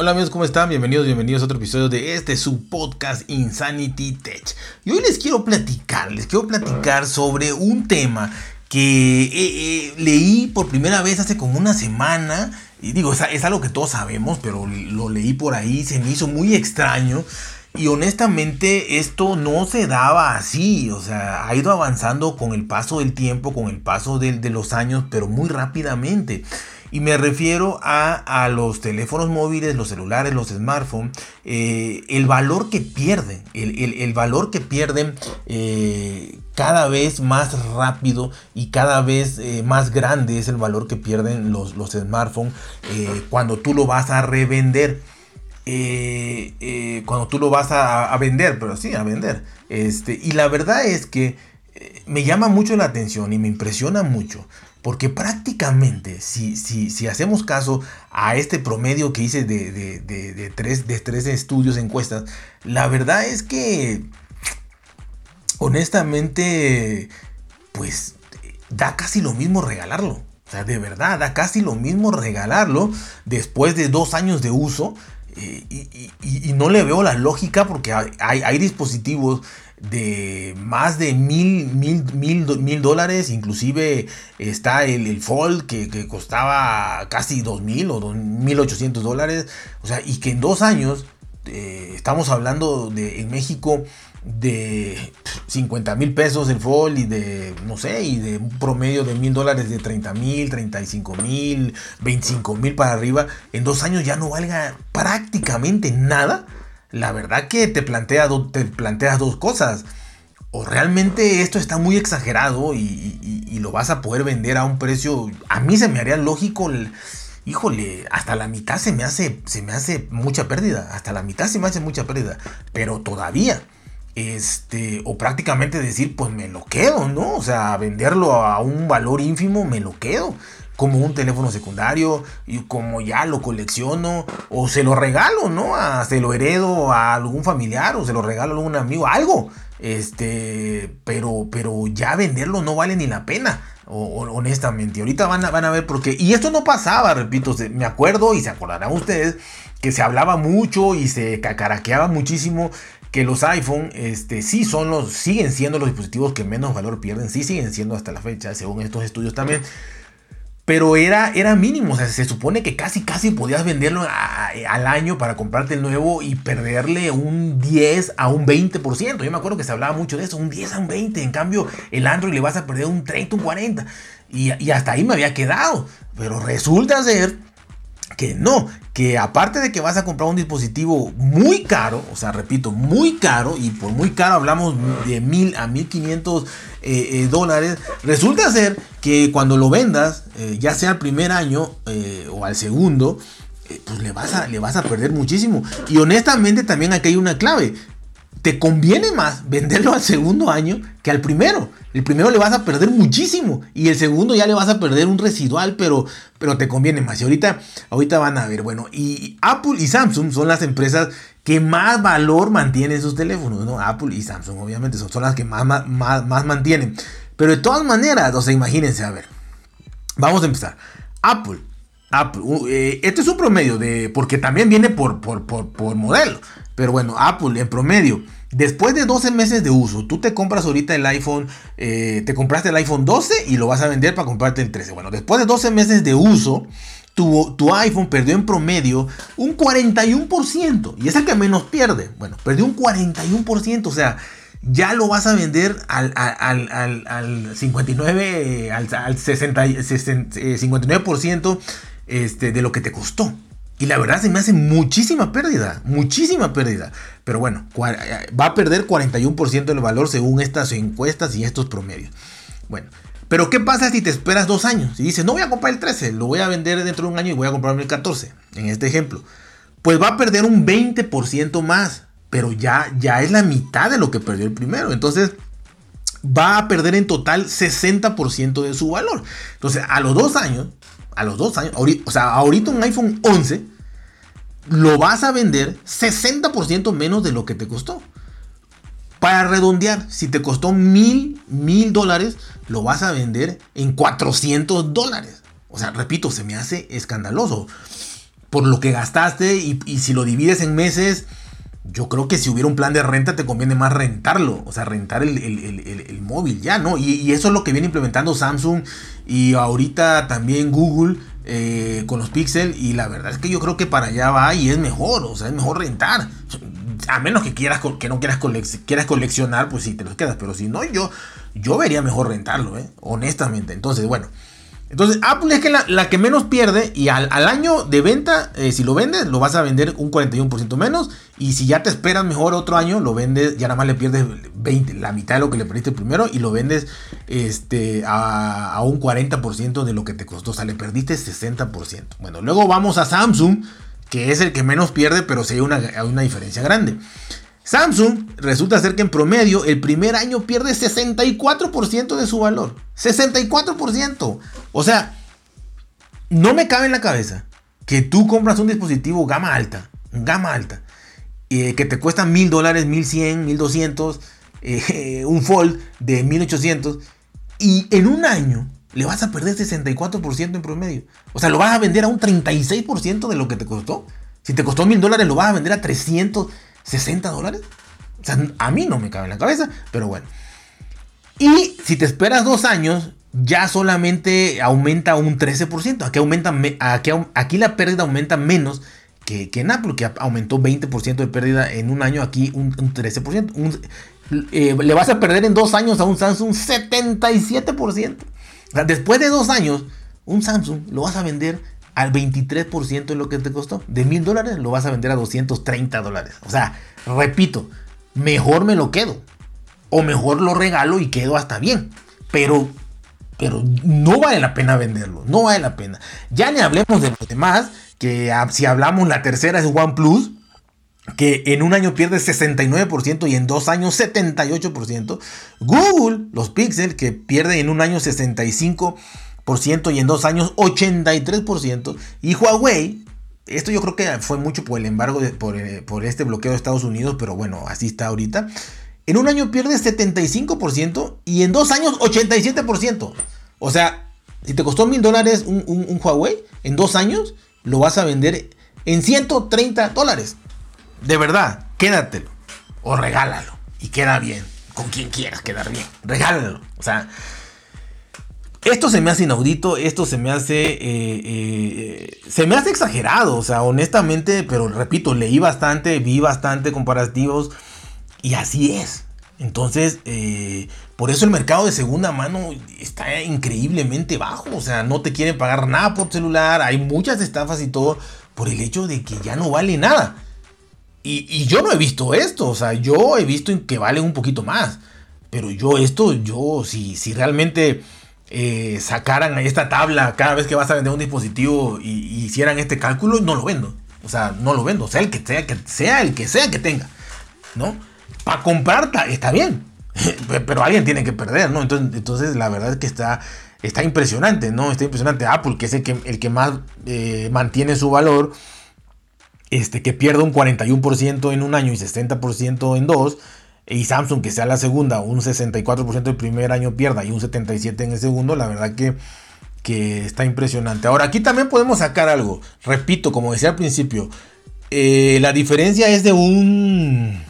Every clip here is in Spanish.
Hola amigos, ¿cómo están? Bienvenidos, bienvenidos a otro episodio de este su podcast Insanity Tech. Y hoy les quiero platicar, les quiero platicar sobre un tema que eh, eh, leí por primera vez hace como una semana. Y digo, es, es algo que todos sabemos, pero lo leí por ahí, se me hizo muy extraño. Y honestamente esto no se daba así, o sea, ha ido avanzando con el paso del tiempo, con el paso de, de los años, pero muy rápidamente. Y me refiero a, los teléfonos móviles, los celulares, los smartphones, eh, el valor que pierden, el, valor que pierden eh, cada vez más rápido y cada vez eh, más grande es el valor que pierden los, los smartphones cuando tú lo vas a revender. cuando tú lo vas a, a, vender, pero sí, a vender. Este, y la verdad es que me llama mucho la atención y me impresiona mucho porque prácticamente, si, si, hacemos caso a este promedio que hice de, de, tres, de tres estudios, encuestas, la verdad es que, honestamente, pues da casi lo mismo regalarlo. O sea, de verdad, da casi lo mismo regalarlo después de dos años de uso. Eh, y, no le veo la lógica porque hay, hay dispositivos de más de mil, mil, mil, mil dólares. Inclusive está el, el Fold que, costaba casi dos mil o dos mil ochocientos dólares. O sea, y que en dos años eh, estamos hablando de en México de 50 mil pesos el Fold y de, no sé, y de un promedio de mil dólares de 30 mil, 35 mil, 25 mil para arriba. En dos años ya no valga prácticamente nada la verdad que te, plantea te planteas dos cosas. O realmente esto está muy exagerado y, lo vas a poder vender a un precio. A mí se me haría lógico. Híjole, hasta la mitad se me hace, se me hace mucha pérdida. Hasta la mitad se me hace mucha pérdida. Pero todavía, este, o prácticamente decir, pues me lo quedo, ¿no? O sea, venderlo a un valor ínfimo, me lo quedo como un teléfono secundario y como ya lo colecciono o se lo regalo, ¿no? Se lo heredo a algún familiar o se lo regalo a algún amigo, algo. Este, pero, pero ya venderlo no vale ni la pena. honestamente, ahorita van a, van a ver por qué. Y esto no pasaba, repito, me acuerdo y se acordarán ustedes que se hablaba mucho y se cacaraqueaba muchísimo que los iPhone este, sí son los, siguen siendo los dispositivos que menos valor pierden, sí siguen siendo hasta la fecha, según estos estudios también. Pero era, era mínimo, o sea, se supone que casi, casi podías venderlo al año para comprarte el nuevo y perderle un 10 a un 20%. Yo me acuerdo que se hablaba mucho de eso, un 10 a un 20. En cambio, el Android le vas a perder un 30, un 40. Y, y hasta ahí me había quedado. Pero resulta ser que no, que aparte de que vas a comprar un dispositivo muy caro, o sea, repito, muy caro, y por muy caro hablamos de mil a mil quinientos eh, eh, dólares, resulta ser que cuando lo vendas, eh, ya sea al primer año o al segundo, pues le vas, a, le vas a perder muchísimo. Y honestamente también aquí hay una clave te conviene más venderlo al segundo año que al primero. El primero le vas a perder muchísimo y el segundo ya le vas a perder un residual, pero, pero te conviene más. Y ahorita, ahorita van a ver, bueno, y Apple y Samsung son las empresas que más valor mantienen sus teléfonos, ¿no? Apple y Samsung, obviamente, son, son las que más, más, más mantienen. Pero de todas maneras, o sea, imagínense, a ver, vamos a empezar. Apple, Apple, eh, este es un promedio de, porque también viene por, por, por, por modelo. Pero bueno, Apple en promedio, después de 12 meses de uso, tú te compras ahorita el iPhone, eh, te compraste el iPhone 12 y lo vas a vender para comprarte el 13. Bueno, después de 12 meses de uso, tu, tu, iPhone perdió en promedio un 41%. Y es el que menos pierde. Bueno, perdió un 41%. O sea, ya lo vas a vender al, al, al, al 59, al, 60, 59% este, de lo que te costó. Y la verdad se me hace muchísima pérdida, muchísima pérdida. Pero bueno, va a perder 41% del valor según estas encuestas y estos promedios. Bueno, pero ¿qué pasa si te esperas dos años? Y dices, no voy a comprar el 13, lo voy a vender dentro de un año y voy a comprarme el 14, en este ejemplo. Pues va a perder un 20% más, pero ya, ya es la mitad de lo que perdió el primero. Entonces, va a perder en total 60% de su valor. Entonces, a los dos años, a los dos años, o sea, ahorita un iPhone 11 lo vas a vender 60% menos de lo que te costó. Para redondear, si te costó mil, mil dólares, lo vas a vender en 400 dólares. O sea, repito, se me hace escandaloso. por lo que gastaste y, si lo divides en meses, yo creo que si hubiera un plan de renta te conviene más rentarlo, o sea, rentar el, móvil ya, ¿no? Y, eso es lo que viene implementando Samsung y ahorita también Google eh, con los Pixel y la verdad es que yo creo que para allá va y es mejor, o sea, es mejor rentar. A menos que quieras que no quieras, quieras coleccionar, pues sí te los quedas, pero si no, yo, yo vería mejor rentarlo, ¿eh? honestamente. Entonces, bueno. Entonces, Apple es que la, que menos pierde y al, año de venta, eh, si lo vendes, lo vas a vender un 41% menos. Y si ya te esperas mejor otro año, lo vendes, ya nada más le pierdes 20, la mitad de lo que le perdiste primero y lo vendes este, a, un 40% de lo que te costó. O sea, le perdiste 60%. Bueno, luego vamos a Samsung, que es el que menos pierde, pero sí hay una, hay una diferencia grande. Samsung resulta ser que en promedio el primer año pierde 64% de su valor. 64%. O sea, no me cabe en la cabeza que tú compras un dispositivo gama alta, gama alta, eh, que te cuesta mil dólares, mil cien, mil doscientos, eh, un Fold de 1800 y en un año le vas a perder 64% en promedio. O sea, lo vas a vender a un 36% de lo que te costó. Si te costó mil dólares, lo vas a vender a 300. ¿60 dólares? O sea, a mí no me cabe en la cabeza, pero bueno. Y si te esperas dos años, ya solamente aumenta un 13%. Aquí, aumenta, aquí, aquí la pérdida aumenta menos que, en Apple, que aumentó 20% de pérdida en un año, aquí un, 13%. Eh, le vas a perder en dos años a un Samsung 77%. O sea, después de dos años, un Samsung lo vas a vender al 23% de lo que te costó. De mil dólares lo vas a vender a 230 dólares. O sea, repito, mejor me lo quedo. O mejor lo regalo y quedo hasta bien. Pero, pero no vale la pena venderlo. No vale la pena. Ya ni hablemos de los demás. Que si hablamos, la tercera es OnePlus. Que en un año pierde 69% y en dos años 78%. Google, los Pixel, que pierde en un año 65% y en dos años 83%. Y Huawei, esto yo creo que fue mucho por el embargo, de, eh, por, este bloqueo de Estados Unidos, pero bueno, así está ahorita. En un año pierde 75% y en dos años 87%. O sea, si te costó mil dólares un, un, Huawei, en dos años lo vas a vender en 130 dólares. De verdad, quédatelo o regálalo y queda bien. Con quien quieras quedar bien, regálalo. O sea, esto se me hace inaudito, esto se me hace. Eh, eh, se me hace exagerado, o sea, honestamente, pero repito, leí bastante, vi bastante comparativos y así es. Entonces, eh, por eso el mercado de segunda mano está increíblemente bajo, o sea, no te quieren pagar nada por celular, hay muchas estafas y todo por el hecho de que ya no vale nada. Y, y yo no he visto esto, o sea, yo he visto que vale un poquito más. Pero yo esto, yo, si, si realmente eh, sacaran esta tabla cada vez que vas a vender un dispositivo y, hicieran este cálculo, no lo vendo. O sea, no lo vendo. Sea el que sea, que sea el que sea que tenga. ¿No? Para comprar está bien. Pero alguien tiene que perder, ¿no? Entonces, entonces la verdad es que está, está impresionante, ¿no? Está impresionante. Apple, que es el que, el que más eh, mantiene su valor, este, que pierde un 41% en un año y 60% en dos y Samsung que sea la segunda, un 64% el primer año pierda y un 77% en el segundo, la verdad que, que está impresionante. Ahora, aquí también podemos sacar algo. Repito, como decía al principio, eh, la diferencia es de un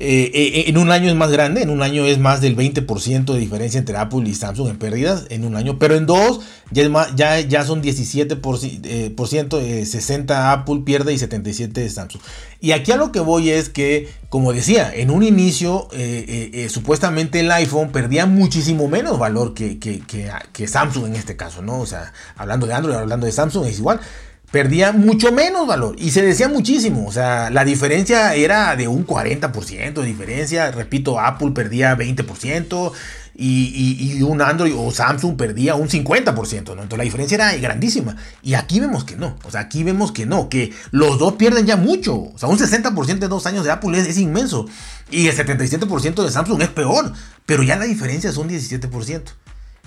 eh, eh, en un año es más grande, en un año es más del 20% de diferencia entre Apple y Samsung en pérdidas en un año, pero en dos ya, ya, ya son 17%, 60 eh, Apple pierde y 77 Samsung. Y aquí a lo que voy es que, como decía, en un inicio supuestamente el iPhone perdía muchísimo menos valor que, que, que, Samsung en este caso, ¿no? O sea, hablando de Android, hablando de Samsung es igual perdía mucho menos valor y se decía muchísimo, o sea, la diferencia era de un 40% de diferencia, repito, Apple perdía 20% y, un Android o Samsung perdía un 50%, ¿no? Entonces la diferencia era grandísima y aquí vemos que no, o sea, aquí vemos que no, que los dos pierden ya mucho, o sea, un 60% de dos años de Apple es, es inmenso y el 77% de Samsung es peor, pero ya la diferencia son 17%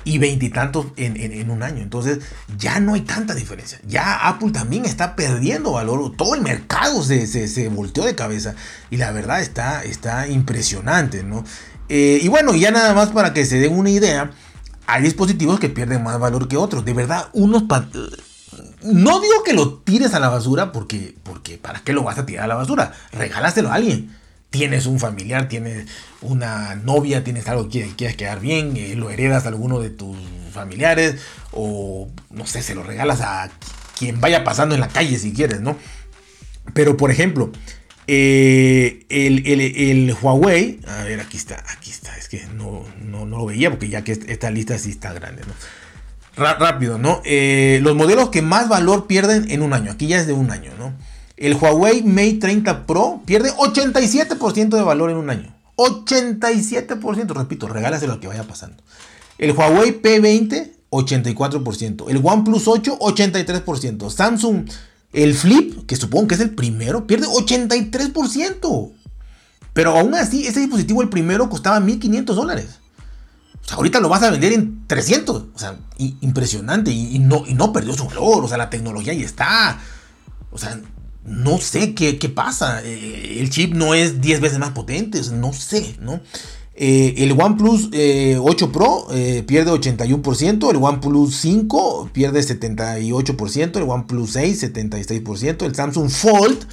y veintitantos en, en, un año. Entonces ya no hay tanta diferencia. Ya Apple también está perdiendo valor. Todo el mercado se, se, volteó de cabeza. Y la verdad está, está impresionante, ¿no? Eh, y bueno, ya nada más para que se den una idea. Hay dispositivos que pierden más valor que otros. De verdad, unos no digo que lo tires a la basura porque, porque ¿para qué lo vas a tirar a la basura? Regálaselo a alguien. Tienes un familiar, tienes una novia, tienes algo que quieres quedar bien, eh, lo heredas a alguno de tus familiares o no sé, se lo regalas a quien vaya pasando en la calle si quieres, ¿no? Pero por ejemplo, eh, el, Huawei, a ver, aquí está, aquí está, es que no, no, no, lo veía porque ya que esta lista sí está grande, ¿no? rápido, ¿no? Eh, los modelos que más valor pierden en un año, aquí ya es de un año, ¿no? El Huawei Mate 30 Pro pierde 87% de valor en un año. 87%, repito, regálaselo al que vaya pasando. El Huawei P20, 84%. El OnePlus 8, 83%. Samsung, el Flip, que supongo que es el primero, pierde 83%. Pero aún así, ese dispositivo, el primero, costaba 1.500 dólares. O sea, ahorita lo vas a vender en 300. O sea, impresionante. Y, no, y no perdió su valor. O sea, la tecnología ahí está. O sea, no sé qué, pasa. Eh, el chip no es 10 veces más potente. no sé, ¿no? Eh, el OnePlus 8 eh, Pro pierde 81%, el OnePlus 5 pierde 78%, el OnePlus 6 76%, el Samsung Fold,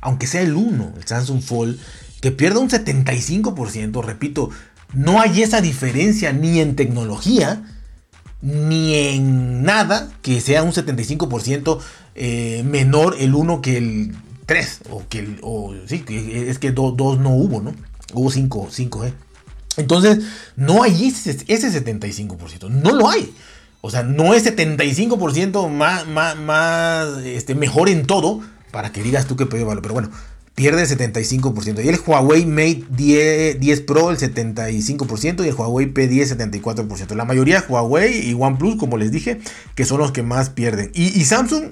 aunque sea el 1, el Samsung Fold, que pierde un 75%, repito, no hay esa diferencia ni en tecnología, ni en nada que sea un 75% eh, menor el 1 que el 3. O que el. O, sí, es que 2 no hubo, ¿no? Hubo 5, 5, ¿eh? Entonces, no hay ese, 75%. No lo hay. O sea, no es 75% más, más, más este, mejor en todo para que digas tú que perdió valor. Pero bueno, pierde el 75%. Y el Huawei Mate 10, Pro el 75% y el Huawei P10 74%. La mayoría Huawei y OnePlus, como les dije, que son los que más pierden. Y, Samsung,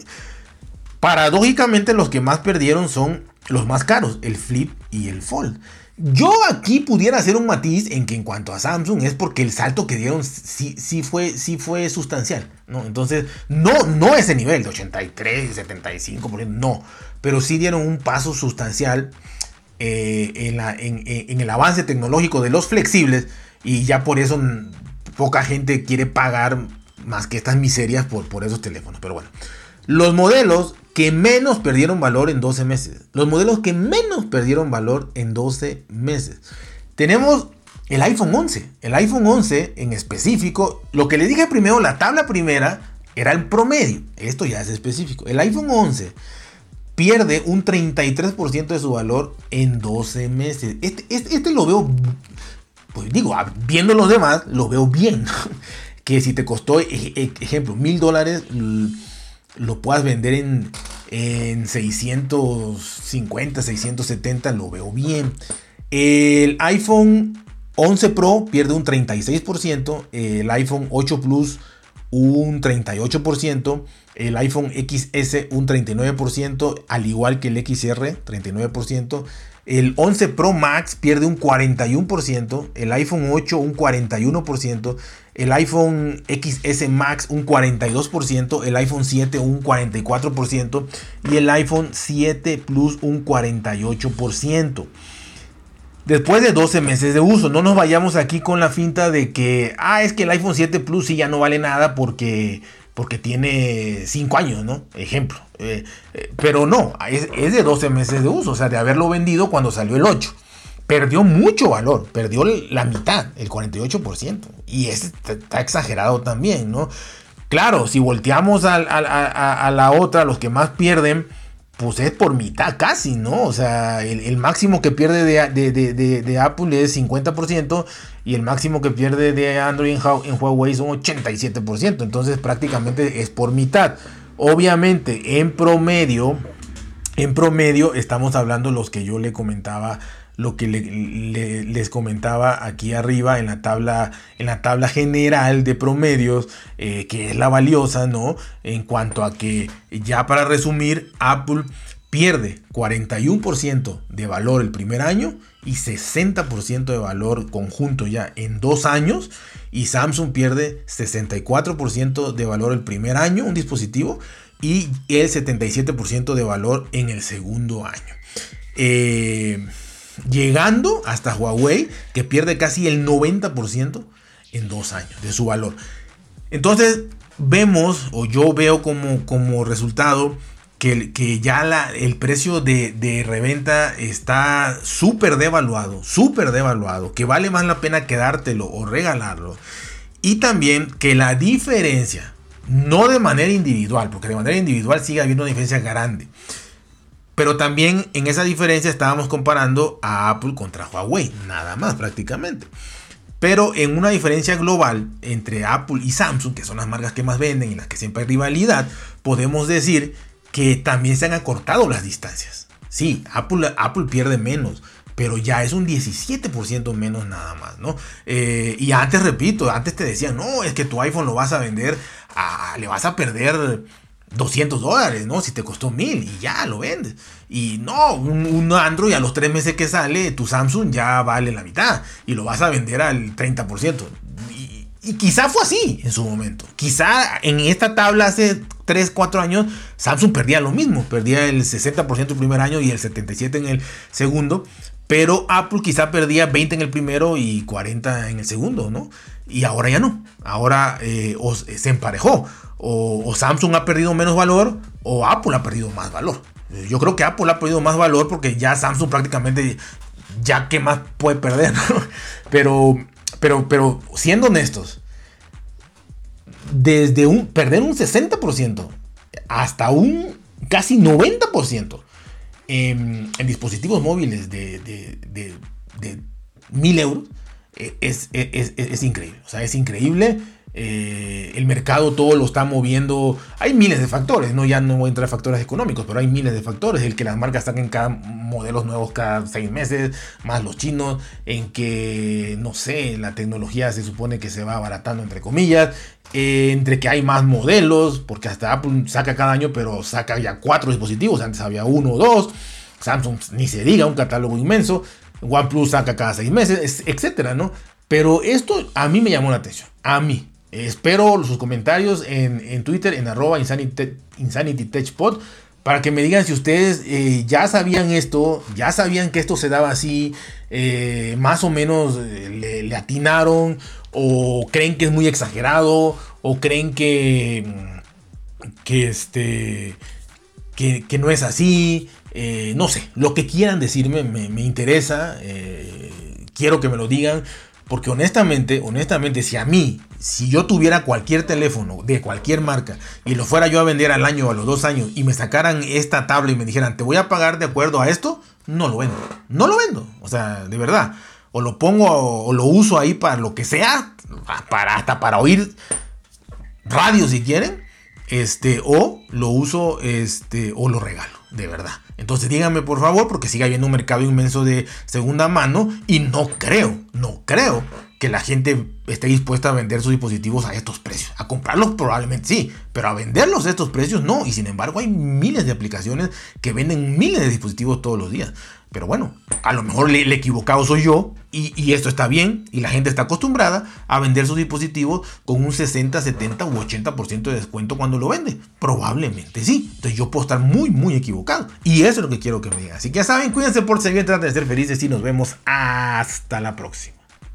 paradójicamente los que más perdieron son los más caros, el Flip y el Fold. Yo aquí pudiera hacer un matiz en que en cuanto a Samsung es porque el salto que dieron sí, sí, fue, sí fue sustancial, ¿no? Entonces, no, no ese nivel de 83, 75%, no pero sí dieron un paso sustancial eh, en, el avance tecnológico de los flexibles y ya por eso poca gente quiere pagar más que estas miserias por, por esos teléfonos. Pero bueno, los modelos que menos perdieron valor en 12 meses. Los modelos que menos perdieron valor en 12 meses. Tenemos el iPhone 11. El iPhone 11 en específico, lo que les dije primero, la tabla primera era el promedio. Esto ya es específico. El iPhone 11 pierde un 33% de su valor en 12 meses. Este, este, este, lo veo, pues digo, viendo los demás, lo veo bien. que si te costó, ejemplo, mil dólares, lo puedas vender en, en 650, 670, lo veo bien. El iPhone 11 Pro pierde un 36%, el iPhone 8 Plus un 38%, el iPhone XS un 39%, al igual que el XR, 39%. El 11 Pro Max pierde un 41%, el iPhone 8 un 41%, el iPhone XS Max un 42%, el iPhone 7 un 44% y el iPhone 7 Plus un 48%. Después de 12 meses de uso, no nos vayamos aquí con la finta de que, ah, es que el iPhone 7 Plus sí ya no vale nada porque porque tiene 5 años, ¿no? Ejemplo. Eh, eh, pero no, es, de 12 meses de uso, o sea, de haberlo vendido cuando salió el 8. Perdió mucho valor, perdió la mitad, el 48%. Y eso está exagerado también, ¿no? Claro, si volteamos a la otra, los que más pierden pues es por mitad casi, ¿no? O sea, el, máximo que pierde de, Apple es 50% y el máximo que pierde de Android en, Huawei son 87%. Entonces prácticamente es por mitad. Obviamente, en promedio, en promedio estamos hablando los que yo le comentaba lo que les comentaba aquí arriba en la tabla, en la tabla general de promedios, eh, que es la valiosa, ¿no? En cuanto a que ya para resumir, Apple pierde 41% de valor el primer año y 60% de valor conjunto ya en dos años. Y Samsung pierde 64% de valor el primer año, un dispositivo, y el 77% de valor en el segundo año. Eh, llegando hasta Huawei, que pierde casi el 90% en dos años de su valor. Entonces, vemos, o yo veo como, como resultado, que, que ya el precio de, de reventa está súper devaluado, súper devaluado, que vale más la pena quedártelo o regalarlo. Y también que la diferencia, no de manera individual, porque de manera individual sigue habiendo una diferencia grande. Pero también en esa diferencia estábamos comparando a Apple contra Huawei, nada más prácticamente. Pero en una diferencia global entre Apple y Samsung, que son las marcas que más venden y las que siempre hay rivalidad, podemos decir que también se han acortado las distancias. Sí, Apple, Apple pierde menos, pero ya es un 17% menos nada más, ¿no? Eh, y antes, repito, antes te decían, no, es que tu iPhone lo vas a vender, le vas a perder 200 dólares, ¿no? Si te costó 1000 y ya lo vendes. Y no, un, Android a los tres meses que sale, tu Samsung ya vale la mitad y lo vas a vender al 30%. Y, y quizá fue así en su momento. Quizá en esta tabla hace 3, 4 años, Samsung perdía lo mismo. Perdía el 60% el primer año y el 77% en el segundo. Pero Apple quizá perdía 20 en el primero y 40 en el segundo, ¿no? Y ahora ya no. Ahora eh, se emparejó o, Samsung ha perdido menos valor o Apple ha perdido más valor. Yo creo que Apple ha perdido más valor porque ya Samsung prácticamente ya que más puede perder. Pero, pero, pero siendo honestos, desde un perder un 60% hasta un casi 90% en, dispositivos móviles de, de, de, de 1000 euros eh, es, es, es, increíble. O sea, es increíble. Eh, el mercado todo lo está moviendo. Hay miles de factores, ¿no? Ya no voy a entrar a factores económicos, pero hay miles de factores. El que las marcas saquen cada modelos nuevos cada seis meses, más los chinos, en que, no sé, la tecnología se supone que se va abaratando, entre comillas, eh, entre que hay más modelos, porque hasta Apple saca cada año, pero saca ya cuatro dispositivos, antes había uno o dos. Samsung ni se diga, un catálogo inmenso. OnePlus saca cada seis meses, etcétera, ¿no? Pero esto a mí me llamó la atención. A mí. Espero sus comentarios en, Twitter, en arroba InsanityTechPod, para que me digan si ustedes eh, ya sabían esto, ya sabían que esto se daba así, eh, más o menos eh, le, atinaron, o creen que es muy exagerado, o creen que, que, este, que, no es así, no sé, lo que quieran decirme me, me interesa, quiero que me lo digan. Porque honestamente, honestamente, si a mí, si yo tuviera cualquier teléfono de cualquier marca y lo fuera yo a vender al año o a los dos años y me sacaran esta tabla y me dijeran, te voy a pagar de acuerdo a esto, no lo vendo. No lo vendo. O sea, de verdad. O lo pongo o lo uso ahí para lo que sea, para, hasta para oír radio si quieren. Este, o lo uso, este, o lo regalo, de verdad. Entonces díganme por favor, porque sigue habiendo un mercado inmenso de segunda mano y no creo, no creo que la gente esté dispuesta a vender sus dispositivos a estos precios. A comprarlos probablemente sí, pero a venderlos a estos precios no. Y sin embargo hay miles de aplicaciones que venden miles de dispositivos todos los días. Pero bueno, a lo mejor el equivocado soy yo y, esto está bien y la gente está acostumbrada a vender sus dispositivos con un 60, 70 u 80% de descuento cuando lo vende. Probablemente sí. Entonces yo puedo estar muy, muy equivocado. Y eso es lo que quiero que me digan. Así que ya saben, cuídense por seguir, traten de ser felices y nos vemos hasta la próxima.